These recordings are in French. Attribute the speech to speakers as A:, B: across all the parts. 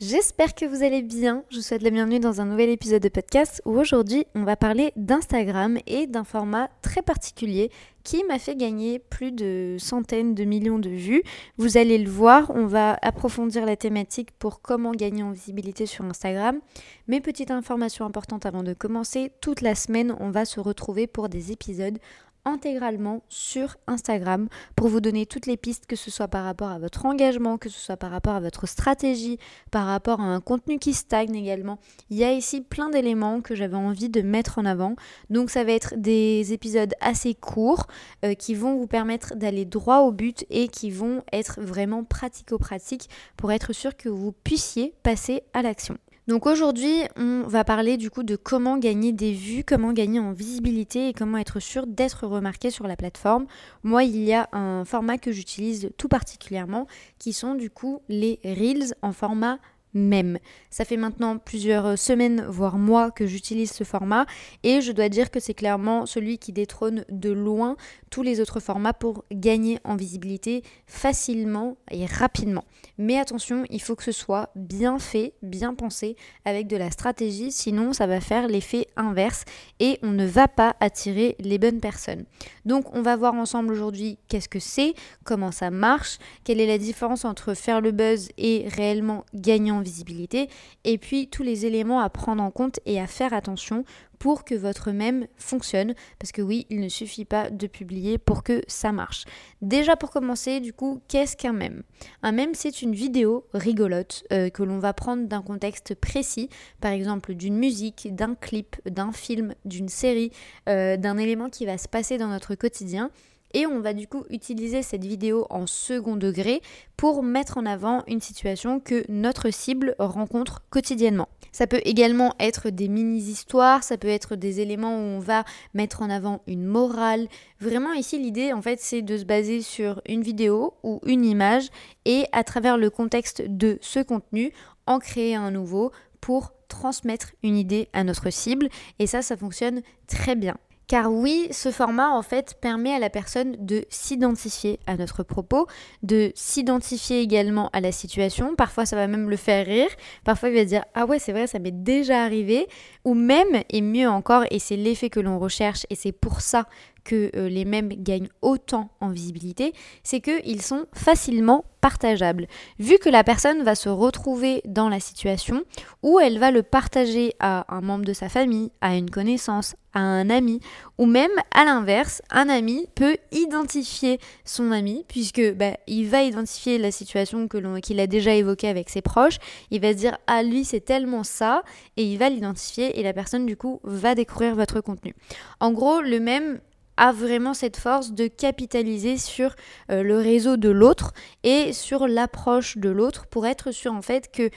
A: J'espère que vous allez bien. Je vous souhaite la bienvenue dans un nouvel épisode de podcast où aujourd'hui on va parler d'Instagram et d'un format très particulier qui m'a fait gagner plus de centaines de millions de vues. Vous allez le voir, on va approfondir la thématique pour comment gagner en visibilité sur Instagram. Mais petite information importante avant de commencer, toute la semaine on va se retrouver pour des épisodes intégralement sur Instagram pour vous donner toutes les pistes, que ce soit par rapport à votre engagement, que ce soit par rapport à votre stratégie, par rapport à un contenu qui stagne également. Il y a ici plein d'éléments que j'avais envie de mettre en avant. Donc ça va être des épisodes assez courts euh, qui vont vous permettre d'aller droit au but et qui vont être vraiment pratico-pratiques pour être sûr que vous puissiez passer à l'action. Donc aujourd'hui, on va parler du coup de comment gagner des vues, comment gagner en visibilité et comment être sûr d'être remarqué sur la plateforme. Moi, il y a un format que j'utilise tout particulièrement qui sont du coup les Reels en format même. Ça fait maintenant plusieurs semaines, voire mois que j'utilise ce format et je dois dire que c'est clairement celui qui détrône de loin tous les autres formats pour gagner en visibilité facilement et rapidement. Mais attention, il faut que ce soit bien fait, bien pensé, avec de la stratégie, sinon ça va faire l'effet inverse et on ne va pas attirer les bonnes personnes. Donc on va voir ensemble aujourd'hui qu'est-ce que c'est, comment ça marche, quelle est la différence entre faire le buzz et réellement gagner en visibilité, et puis tous les éléments à prendre en compte et à faire attention pour que votre mème fonctionne. Parce que oui, il ne suffit pas de publier pour que ça marche. Déjà pour commencer, du coup, qu'est-ce qu'un mème? Un mème, c'est une vidéo rigolote euh, que l'on va prendre d'un contexte précis, par exemple d'une musique, d'un clip, d'un film, d'une série, euh, d'un élément qui va se passer dans notre quotidien et on va du coup utiliser cette vidéo en second degré pour mettre en avant une situation que notre cible rencontre quotidiennement. Ça peut également être des mini-histoires, ça peut être des éléments où on va mettre en avant une morale. Vraiment ici l'idée en fait c'est de se baser sur une vidéo ou une image et à travers le contexte de ce contenu en créer un nouveau pour transmettre une idée à notre cible et ça ça fonctionne très bien. Car oui, ce format en fait permet à la personne de s'identifier à notre propos, de s'identifier également à la situation. Parfois ça va même le faire rire, parfois il va dire ah ouais c'est vrai ça m'est déjà arrivé, ou même et mieux encore et c'est l'effet que l'on recherche et c'est pour ça que euh, les mèmes gagnent autant en visibilité, c'est qu'ils sont facilement partageables. Vu que la personne va se retrouver dans la situation où elle va le partager à un membre de sa famille, à une connaissance, un ami, ou même à l'inverse, un ami peut identifier son ami, puisque bah, il va identifier la situation qu'il a déjà évoquée avec ses proches, il va se dire ah lui c'est tellement ça, et il va l'identifier et la personne du coup va découvrir votre contenu. En gros, le même a vraiment cette force de capitaliser sur euh, le réseau de l'autre et sur l'approche de l'autre pour être sûr en fait que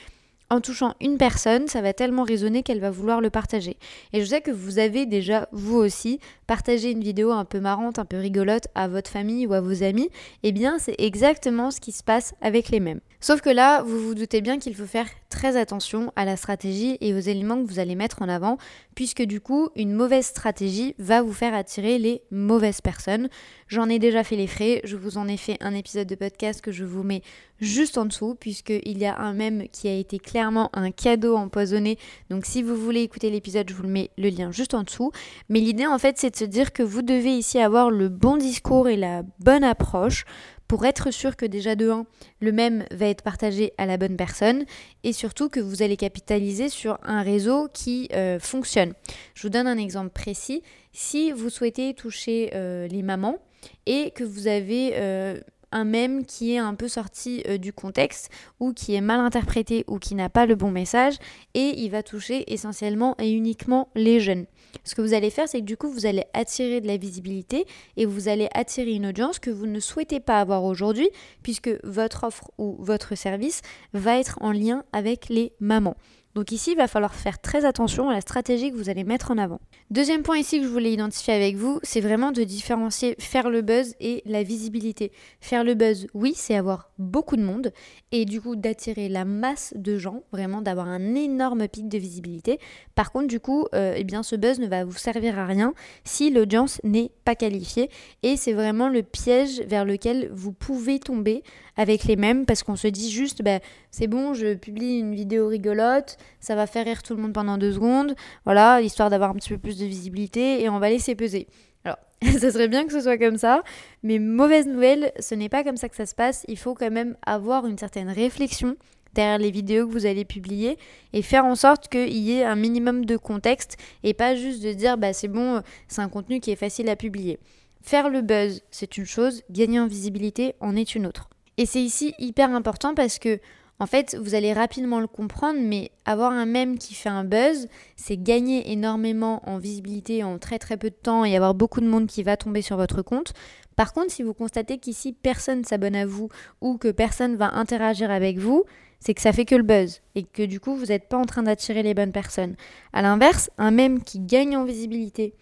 A: en touchant une personne, ça va tellement résonner qu'elle va vouloir le partager. Et je sais que vous avez déjà, vous aussi, partagé une vidéo un peu marrante, un peu rigolote à votre famille ou à vos amis. Eh bien, c'est exactement ce qui se passe avec les mêmes. Sauf que là, vous vous doutez bien qu'il faut faire très attention à la stratégie et aux éléments que vous allez mettre en avant, puisque du coup, une mauvaise stratégie va vous faire attirer les mauvaises personnes. J'en ai déjà fait les frais, je vous en ai fait un épisode de podcast que je vous mets juste en dessous, puisqu'il y a un même qui a été clairement un cadeau empoisonné. Donc si vous voulez écouter l'épisode, je vous le mets le lien juste en dessous. Mais l'idée en fait, c'est de se dire que vous devez ici avoir le bon discours et la bonne approche pour être sûr que déjà de 1, le même va être partagé à la bonne personne et surtout que vous allez capitaliser sur un réseau qui euh, fonctionne. Je vous donne un exemple précis. Si vous souhaitez toucher euh, les mamans et que vous avez euh, un mème qui est un peu sorti du contexte ou qui est mal interprété ou qui n'a pas le bon message et il va toucher essentiellement et uniquement les jeunes. Ce que vous allez faire, c'est que du coup, vous allez attirer de la visibilité et vous allez attirer une audience que vous ne souhaitez pas avoir aujourd'hui puisque votre offre ou votre service va être en lien avec les mamans. Donc ici, il va falloir faire très attention à la stratégie que vous allez mettre en avant. Deuxième point ici que je voulais identifier avec vous, c'est vraiment de différencier faire le buzz et la visibilité. Faire le buzz, oui, c'est avoir beaucoup de monde et du coup d'attirer la masse de gens, vraiment d'avoir un énorme pic de visibilité. Par contre, du coup, euh, eh bien, ce buzz ne va vous servir à rien si l'audience n'est pas qualifiée et c'est vraiment le piège vers lequel vous pouvez tomber avec les mêmes parce qu'on se dit juste bah, c'est bon, je publie une vidéo rigolote, ça va faire rire tout le monde pendant deux secondes, voilà, histoire d'avoir un petit peu plus de visibilité et on va laisser peser. Alors, ça serait bien que ce soit comme ça, mais mauvaise nouvelle, ce n'est pas comme ça que ça se passe. Il faut quand même avoir une certaine réflexion derrière les vidéos que vous allez publier et faire en sorte qu'il y ait un minimum de contexte et pas juste de dire bah c'est bon, c'est un contenu qui est facile à publier. Faire le buzz, c'est une chose, gagner en visibilité en est une autre. Et c'est ici hyper important parce que en fait, vous allez rapidement le comprendre, mais avoir un mème qui fait un buzz, c'est gagner énormément en visibilité en très très peu de temps et avoir beaucoup de monde qui va tomber sur votre compte. Par contre, si vous constatez qu'ici personne s'abonne à vous ou que personne va interagir avec vous, c'est que ça fait que le buzz et que du coup vous n'êtes pas en train d'attirer les bonnes personnes. A l'inverse, un mème qui gagne en visibilité,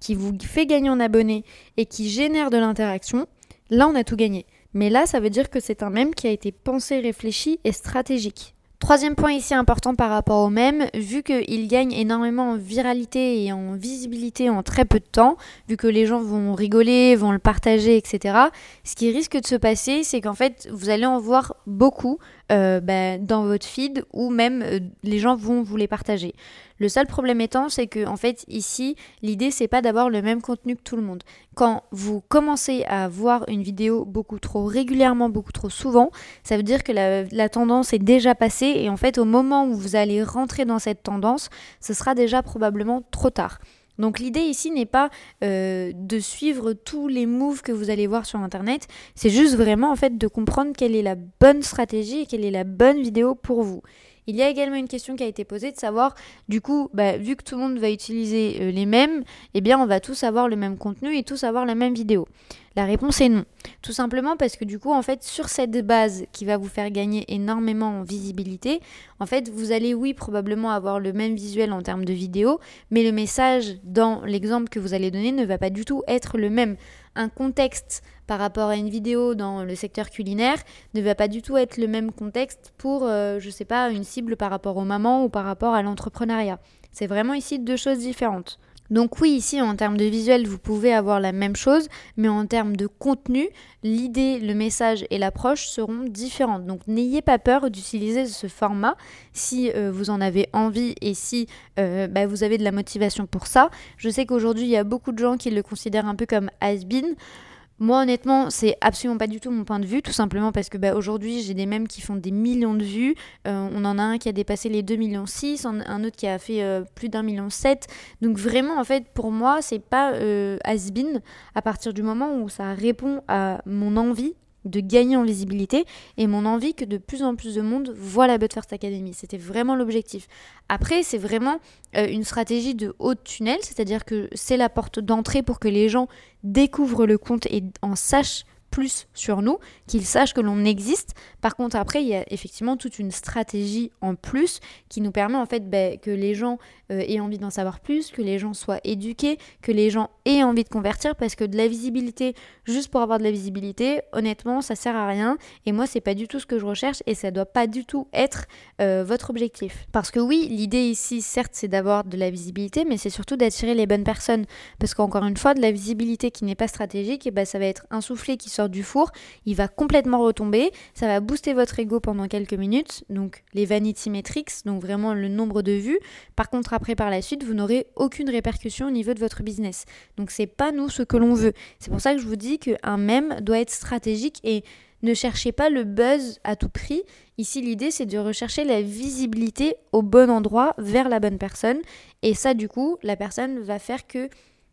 A: qui vous fait gagner en abonnés et qui génère de l'interaction, là on a tout gagné. Mais là, ça veut dire que c'est un mème qui a été pensé, réfléchi et stratégique. Troisième point ici important par rapport au mème, vu qu'il gagne énormément en viralité et en visibilité en très peu de temps, vu que les gens vont rigoler, vont le partager, etc., ce qui risque de se passer, c'est qu'en fait, vous allez en voir beaucoup euh, bah, dans votre feed ou même euh, les gens vont vous les partager. Le seul problème étant, c'est que en fait ici, l'idée c'est pas d'avoir le même contenu que tout le monde. Quand vous commencez à voir une vidéo beaucoup trop régulièrement, beaucoup trop souvent, ça veut dire que la, tendance est déjà passée et en fait au moment où vous allez rentrer dans cette tendance, ce sera déjà probablement trop tard. Donc l'idée ici n'est pas euh, de suivre tous les moves que vous allez voir sur internet, c'est juste vraiment en fait de comprendre quelle est la bonne stratégie et quelle est la bonne vidéo pour vous. Il y a également une question qui a été posée de savoir, du coup, bah, vu que tout le monde va utiliser euh, les mêmes, eh bien, on va tous avoir le même contenu et tous avoir la même vidéo. La réponse est non. Tout simplement parce que du coup, en fait, sur cette base qui va vous faire gagner énormément en visibilité, en fait, vous allez, oui, probablement avoir le même visuel en termes de vidéo, mais le message dans l'exemple que vous allez donner ne va pas du tout être le même un contexte par rapport à une vidéo dans le secteur culinaire ne va pas du tout être le même contexte pour, euh, je sais pas, une cible par rapport aux mamans ou par rapport à l'entrepreneuriat. C'est vraiment ici deux choses différentes. Donc oui, ici en termes de visuel, vous pouvez avoir la même chose, mais en termes de contenu, l'idée, le message et l'approche seront différentes. Donc n'ayez pas peur d'utiliser ce format si euh, vous en avez envie et si euh, bah, vous avez de la motivation pour ça. Je sais qu'aujourd'hui, il y a beaucoup de gens qui le considèrent un peu comme has-been. Moi, honnêtement, c'est absolument pas du tout mon point de vue, tout simplement parce que bah, aujourd'hui, j'ai des mèmes qui font des millions de vues. Euh, on en a un qui a dépassé les 2 millions 6, un autre qui a fait euh, plus d'un million 7. Donc vraiment, en fait, pour moi, c'est pas euh, has-been à partir du moment où ça répond à mon envie de gagner en visibilité et mon envie que de plus en plus de monde voit la But First Academy. C'était vraiment l'objectif. Après, c'est vraiment euh, une stratégie de haut tunnel, c'est-à-dire que c'est la porte d'entrée pour que les gens découvrent le compte et en sachent plus sur nous, qu'ils sachent que l'on existe. Par contre, après, il y a effectivement toute une stratégie en plus qui nous permet en fait ben, que les gens euh, aient envie d'en savoir plus, que les gens soient éduqués, que les gens aient envie de convertir parce que de la visibilité juste pour avoir de la visibilité, honnêtement, ça sert à rien. Et moi, c'est pas du tout ce que je recherche et ça doit pas du tout être euh, votre objectif. Parce que oui, l'idée ici, certes, c'est d'avoir de la visibilité, mais c'est surtout d'attirer les bonnes personnes. Parce qu'encore une fois, de la visibilité qui n'est pas stratégique, ben, ça va être un soufflet qui sort du four, il va complètement retomber, ça va booster votre ego pendant quelques minutes, donc les vanity metrics, donc vraiment le nombre de vues. Par contre, après par la suite, vous n'aurez aucune répercussion au niveau de votre business. Donc c'est pas nous ce que l'on veut. C'est pour ça que je vous dis qu'un mème doit être stratégique et ne cherchez pas le buzz à tout prix. Ici, l'idée, c'est de rechercher la visibilité au bon endroit, vers la bonne personne. Et ça, du coup, la personne va faire que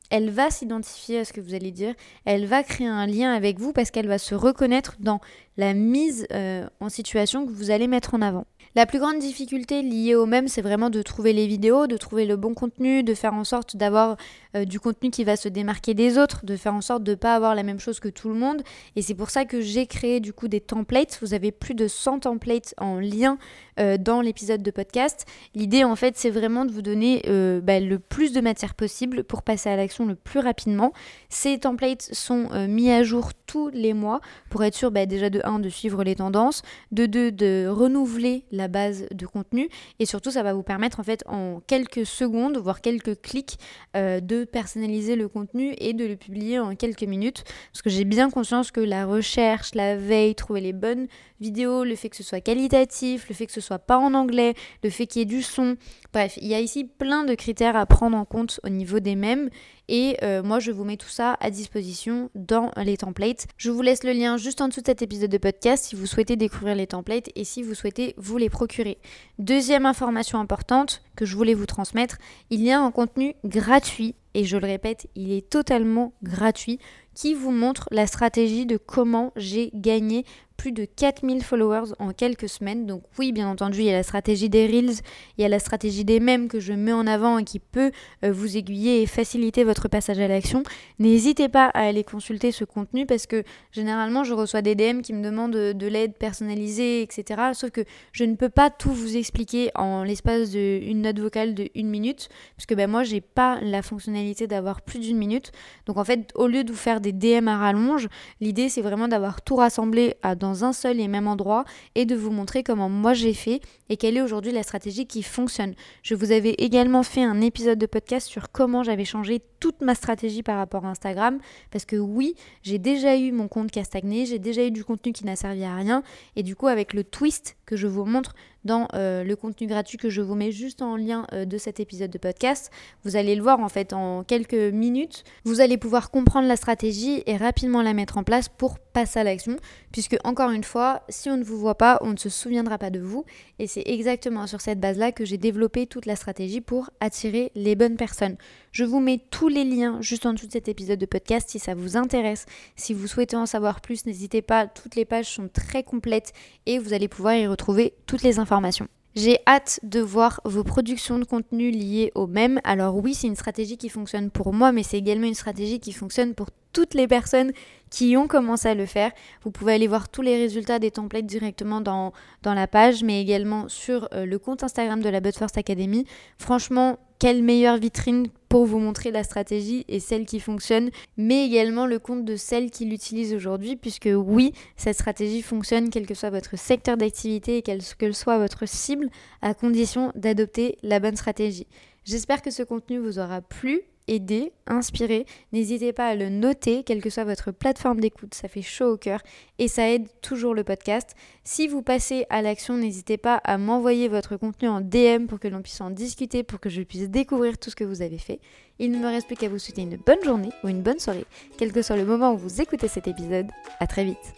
A: elle va s'identifier à ce que vous allez dire, elle va créer un lien avec vous parce qu'elle va se reconnaître dans la mise euh, en situation que vous allez mettre en avant. La plus grande difficulté liée au même, c'est vraiment de trouver les vidéos, de trouver le bon contenu, de faire en sorte d'avoir euh, du contenu qui va se démarquer des autres, de faire en sorte de ne pas avoir la même chose que tout le monde. Et c'est pour ça que j'ai créé du coup des templates. Vous avez plus de 100 templates en lien euh, dans l'épisode de podcast. L'idée en fait c'est vraiment de vous donner euh, bah, le plus de matière possible pour passer à l'action le plus rapidement. Ces templates sont mis à jour tous les mois pour être sûr bah, déjà de 1 de suivre les tendances, de 2 de renouveler la base de contenu et surtout ça va vous permettre en fait en quelques secondes voire quelques clics de personnaliser le contenu et de le publier en quelques minutes. Parce que j'ai bien conscience que la recherche, la veille, trouver les bonnes vidéos, le fait que ce soit qualitatif, le fait que ce soit pas en anglais, le fait qu'il y ait du son. Bref, il y a ici plein de critères à prendre en compte au niveau des mêmes. Et euh, moi, je vous mets tout ça à disposition dans les templates. Je vous laisse le lien juste en dessous de cet épisode de podcast si vous souhaitez découvrir les templates et si vous souhaitez vous les procurer. Deuxième information importante que je voulais vous transmettre, il y a un contenu gratuit et je le répète, il est totalement gratuit, qui vous montre la stratégie de comment j'ai gagné plus de 4000 followers en quelques semaines. Donc oui, bien entendu, il y a la stratégie des Reels, il y a la stratégie des mèmes que je mets en avant et qui peut euh, vous aiguiller et faciliter votre passage à l'action. N'hésitez pas à aller consulter ce contenu parce que généralement, je reçois des DM qui me demandent de, l'aide personnalisée, etc. Sauf que je ne peux pas tout vous expliquer en l'espace d'une note vocale de une minute, puisque ben, moi, j'ai pas la fonctionnalité d'avoir plus d'une minute. Donc en fait, au lieu de vous faire des DM à rallonge, l'idée c'est vraiment d'avoir tout rassemblé à dans un seul et même endroit et de vous montrer comment moi j'ai fait et quelle est aujourd'hui la stratégie qui fonctionne. Je vous avais également fait un épisode de podcast sur comment j'avais changé toute ma stratégie par rapport à Instagram parce que oui, j'ai déjà eu mon compte qui a stagné, j'ai déjà eu du contenu qui n'a servi à rien et du coup avec le twist que je vous montre dans euh, le contenu gratuit que je vous mets juste en lien euh, de cet épisode de podcast. Vous allez le voir en fait en quelques minutes. Vous allez pouvoir comprendre la stratégie et rapidement la mettre en place pour passer à l'action. Puisque encore une fois, si on ne vous voit pas, on ne se souviendra pas de vous. Et c'est exactement sur cette base-là que j'ai développé toute la stratégie pour attirer les bonnes personnes. Je vous mets tous les liens juste en dessous de cet épisode de podcast si ça vous intéresse. Si vous souhaitez en savoir plus, n'hésitez pas. Toutes les pages sont très complètes et vous allez pouvoir y retrouver toutes les informations j'ai hâte de voir vos productions de contenu liées au même. Alors oui, c'est une stratégie qui fonctionne pour moi, mais c'est également une stratégie qui fonctionne pour toutes les personnes qui ont commencé à le faire. Vous pouvez aller voir tous les résultats des templates directement dans, la page, mais également sur euh, le compte Instagram de la But First Academy. Franchement, quelle meilleure vitrine pour vous montrer la stratégie et celle qui fonctionne, mais également le compte de celle qui l'utilise aujourd'hui, puisque oui, cette stratégie fonctionne quel que soit votre secteur d'activité et quelle que soit votre cible, à condition d'adopter la bonne stratégie. J'espère que ce contenu vous aura plu aider, inspirer, n'hésitez pas à le noter, quelle que soit votre plateforme d'écoute, ça fait chaud au cœur et ça aide toujours le podcast. Si vous passez à l'action, n'hésitez pas à m'envoyer votre contenu en DM pour que l'on puisse en discuter, pour que je puisse découvrir tout ce que vous avez fait. Il ne me reste plus qu'à vous souhaiter une bonne journée ou une bonne soirée, quel que soit le moment où vous écoutez cet épisode. À très vite.